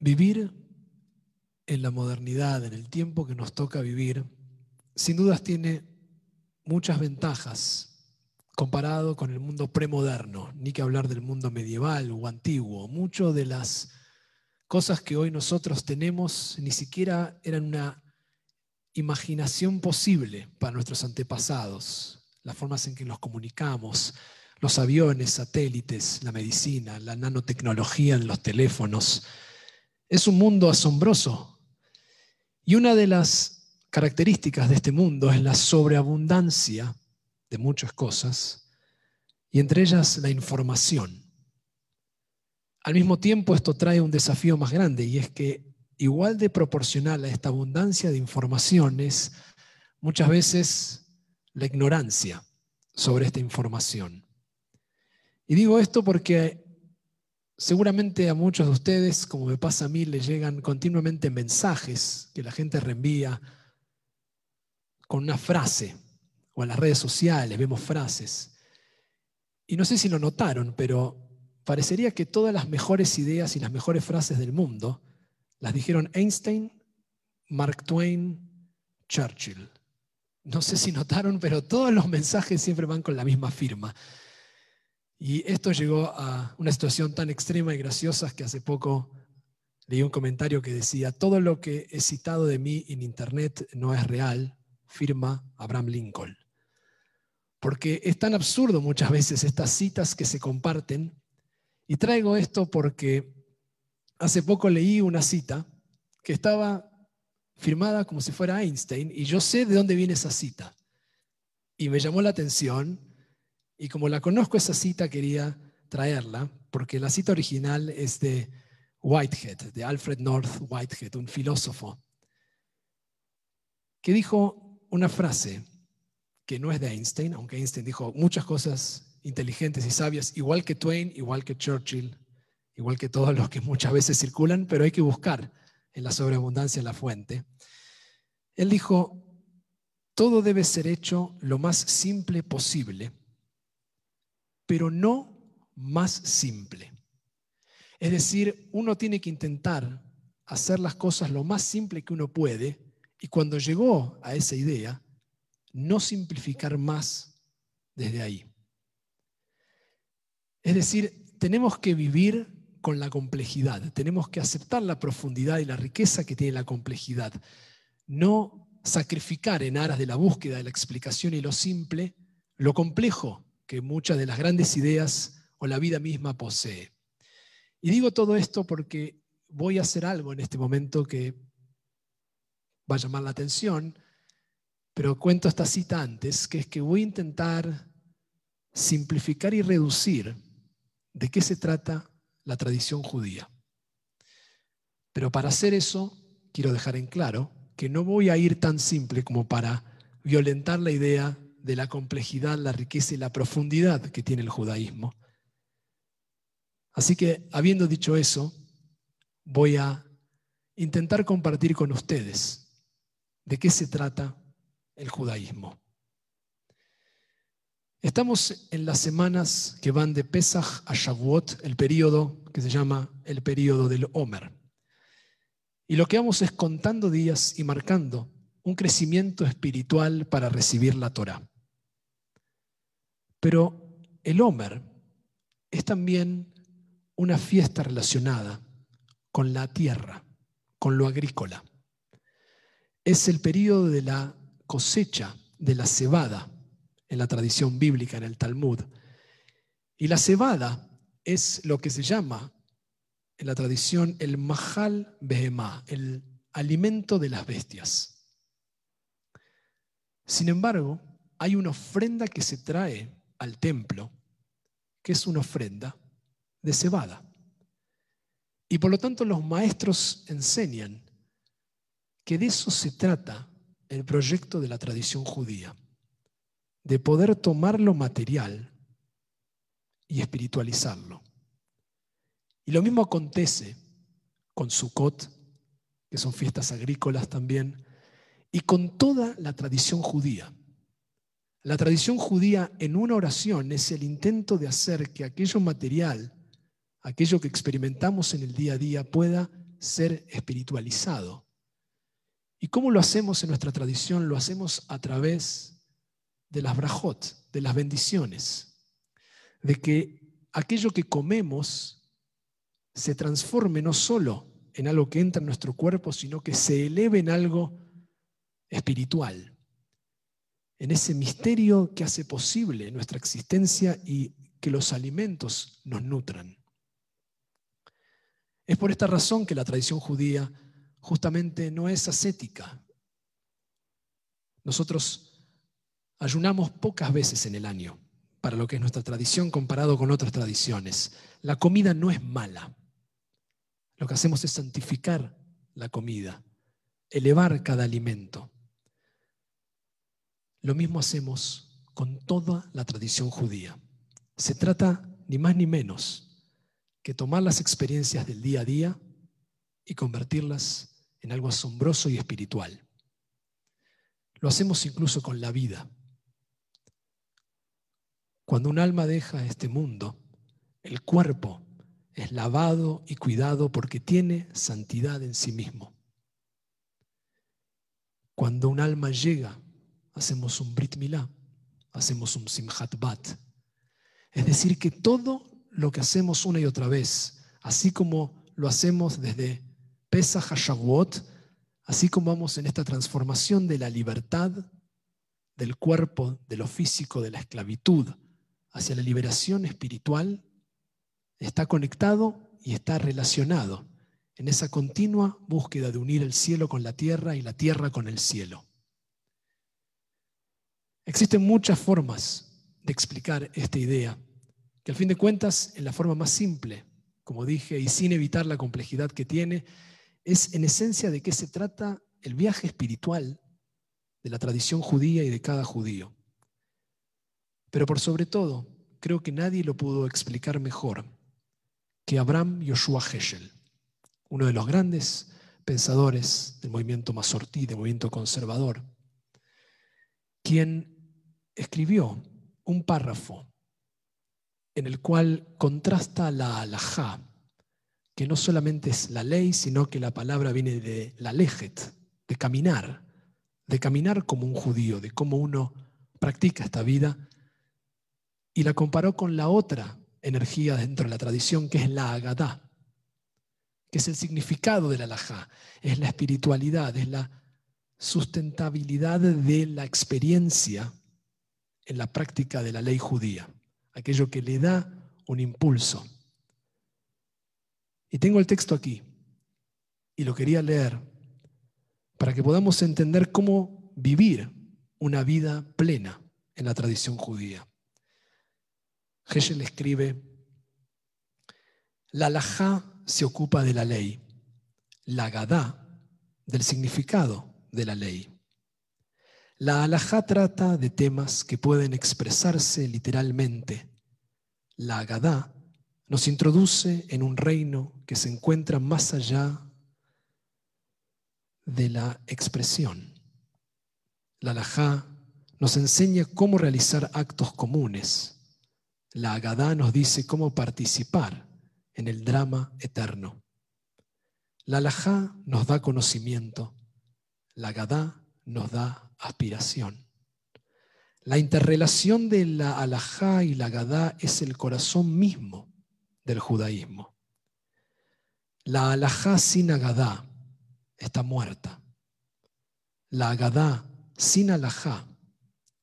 Vivir en la modernidad, en el tiempo que nos toca vivir, sin dudas tiene muchas ventajas comparado con el mundo premoderno, ni que hablar del mundo medieval o antiguo. Muchas de las cosas que hoy nosotros tenemos ni siquiera eran una imaginación posible para nuestros antepasados, las formas en que nos comunicamos, los aviones, satélites, la medicina, la nanotecnología los teléfonos. Es un mundo asombroso. Y una de las características de este mundo es la sobreabundancia de muchas cosas, y entre ellas la información. Al mismo tiempo, esto trae un desafío más grande, y es que igual de proporcional a esta abundancia de información es muchas veces la ignorancia sobre esta información. Y digo esto porque seguramente a muchos de ustedes, como me pasa a mí, le llegan continuamente mensajes que la gente reenvía con una frase, o en las redes sociales vemos frases. Y no sé si lo notaron, pero parecería que todas las mejores ideas y las mejores frases del mundo las dijeron Einstein, Mark Twain, Churchill. No sé si notaron, pero todos los mensajes siempre van con la misma firma. Y esto llegó a una situación tan extrema y graciosa que hace poco leí un comentario que decía, todo lo que he citado de mí en Internet no es real, firma Abraham Lincoln. Porque es tan absurdo muchas veces estas citas que se comparten. Y traigo esto porque hace poco leí una cita que estaba firmada como si fuera Einstein y yo sé de dónde viene esa cita. Y me llamó la atención y como la conozco esa cita, quería traerla, porque la cita original es de Whitehead, de Alfred North Whitehead, un filósofo, que dijo una frase que no es de Einstein, aunque Einstein dijo muchas cosas inteligentes y sabias, igual que Twain, igual que Churchill, igual que todos los que muchas veces circulan, pero hay que buscar en la sobreabundancia la fuente. Él dijo, todo debe ser hecho lo más simple posible pero no más simple. Es decir, uno tiene que intentar hacer las cosas lo más simple que uno puede y cuando llegó a esa idea, no simplificar más desde ahí. Es decir, tenemos que vivir con la complejidad, tenemos que aceptar la profundidad y la riqueza que tiene la complejidad, no sacrificar en aras de la búsqueda de la explicación y lo simple lo complejo que muchas de las grandes ideas o la vida misma posee. Y digo todo esto porque voy a hacer algo en este momento que va a llamar la atención, pero cuento esta cita antes, que es que voy a intentar simplificar y reducir de qué se trata la tradición judía. Pero para hacer eso, quiero dejar en claro que no voy a ir tan simple como para violentar la idea de la complejidad, la riqueza y la profundidad que tiene el judaísmo. Así que, habiendo dicho eso, voy a intentar compartir con ustedes de qué se trata el judaísmo. Estamos en las semanas que van de Pesach a Shavuot, el periodo que se llama el periodo del Omer. Y lo que vamos es contando días y marcando un crecimiento espiritual para recibir la Torah. Pero el Homer es también una fiesta relacionada con la tierra, con lo agrícola. Es el periodo de la cosecha de la cebada en la tradición bíblica, en el Talmud. Y la cebada es lo que se llama en la tradición el mahal behemá, el alimento de las bestias. Sin embargo, hay una ofrenda que se trae al templo, que es una ofrenda de cebada. Y por lo tanto los maestros enseñan que de eso se trata el proyecto de la tradición judía, de poder tomar lo material y espiritualizarlo. Y lo mismo acontece con Sukkot, que son fiestas agrícolas también, y con toda la tradición judía. La tradición judía en una oración es el intento de hacer que aquello material, aquello que experimentamos en el día a día, pueda ser espiritualizado. ¿Y cómo lo hacemos en nuestra tradición? Lo hacemos a través de las brajot, de las bendiciones, de que aquello que comemos se transforme no solo en algo que entra en nuestro cuerpo, sino que se eleve en algo espiritual, en ese misterio que hace posible nuestra existencia y que los alimentos nos nutran. Es por esta razón que la tradición judía justamente no es ascética. Nosotros ayunamos pocas veces en el año para lo que es nuestra tradición comparado con otras tradiciones. La comida no es mala. Lo que hacemos es santificar la comida, elevar cada alimento. Lo mismo hacemos con toda la tradición judía. Se trata ni más ni menos que tomar las experiencias del día a día y convertirlas en algo asombroso y espiritual. Lo hacemos incluso con la vida. Cuando un alma deja este mundo, el cuerpo es lavado y cuidado porque tiene santidad en sí mismo. Cuando un alma llega, hacemos un Brit Milá, hacemos un Simchat Bat. Es decir, que todo lo que hacemos una y otra vez, así como lo hacemos desde Pesach HaShavuot, así como vamos en esta transformación de la libertad del cuerpo, de lo físico, de la esclavitud, hacia la liberación espiritual, está conectado y está relacionado en esa continua búsqueda de unir el cielo con la tierra y la tierra con el cielo. Existen muchas formas de explicar esta idea, que al fin de cuentas, en la forma más simple, como dije, y sin evitar la complejidad que tiene, es en esencia de qué se trata el viaje espiritual de la tradición judía y de cada judío. Pero por sobre todo, creo que nadie lo pudo explicar mejor que Abraham Yoshua Heschel, uno de los grandes pensadores del movimiento masortí, del movimiento conservador, quien escribió un párrafo en el cual contrasta la alajá, que no solamente es la ley, sino que la palabra viene de la lejet, de caminar, de caminar como un judío, de cómo uno practica esta vida, y la comparó con la otra energía dentro de la tradición, que es la agadá, que es el significado de la alajá, es la espiritualidad, es la sustentabilidad de la experiencia en la práctica de la ley judía, aquello que le da un impulso y tengo el texto aquí y lo quería leer para que podamos entender cómo vivir una vida plena en la tradición judía. Heschel escribe, la alajá se ocupa de la ley, la gadá del significado de la ley. La alajá trata de temas que pueden expresarse literalmente. La gadá nos introduce en un reino que se encuentra más allá de la expresión. La alajá nos enseña cómo realizar actos comunes. La agadá nos dice cómo participar en el drama eterno. La alajá nos da conocimiento. La agadá nos da aspiración. La interrelación de la alajá y la agadá es el corazón mismo del judaísmo. La alajá sin agadá está muerta. La agadá sin alajá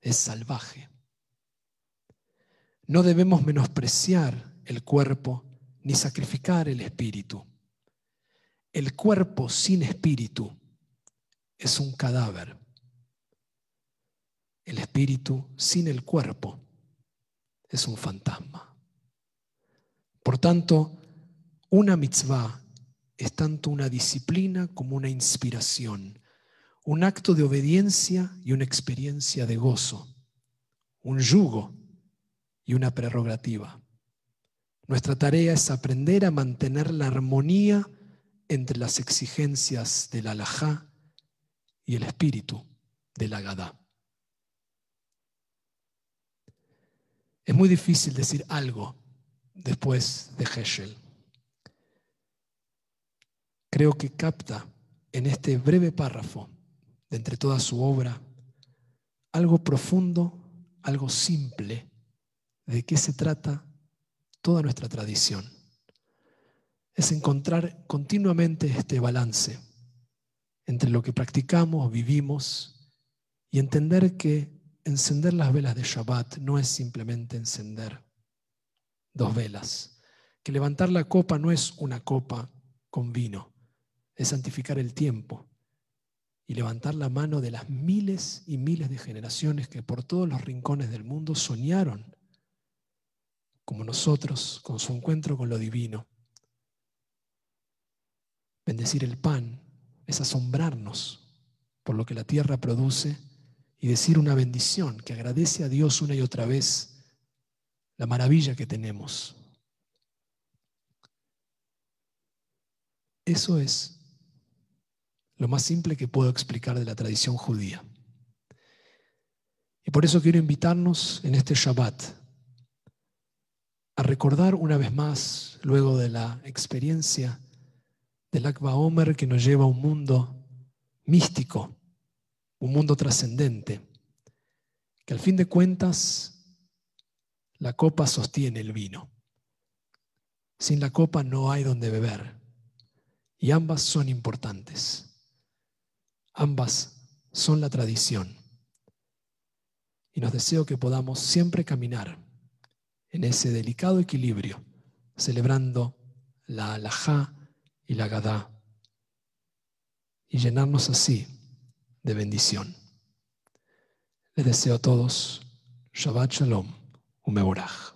es salvaje. No debemos menospreciar el cuerpo ni sacrificar el espíritu. El cuerpo sin espíritu es un cadáver. Espíritu sin el cuerpo es un fantasma. Por tanto, una mitzvah es tanto una disciplina como una inspiración, un acto de obediencia y una experiencia de gozo, un yugo y una prerrogativa. Nuestra tarea es aprender a mantener la armonía entre las exigencias del alajá y el espíritu del agadá. Es muy difícil decir algo después de Heschel. creo que capta en este breve párrafo, de entre toda su obra, algo profundo, algo simple, de qué se trata toda nuestra tradición. Es encontrar continuamente este balance entre lo que practicamos, vivimos, y entender que encender las velas de Shabbat no es simplemente encender dos velas, que levantar la copa no es una copa con vino, es santificar el tiempo y levantar la mano de las miles y miles de generaciones que por todos los rincones del mundo soñaron, como nosotros, con su encuentro con lo divino. Bendecir el pan es asombrarnos por lo que la tierra produce y decir una bendición que agradece a Dios una y otra vez la maravilla que tenemos. Eso es lo más simple que puedo explicar de la tradición judía. Y por eso quiero invitarnos en este Shabbat a recordar una vez más, luego de la experiencia del Akba Omer que nos lleva a un mundo místico, un mundo trascendente, que al fin de cuentas la copa sostiene el vino. Sin la copa no hay donde beber y ambas son importantes. Ambas son la tradición. Y nos deseo que podamos siempre caminar en ese delicado equilibrio, celebrando la alajá y la gadá, y llenarnos así de bendición. Les deseo a todos Shabbat Shalom, Umeborach.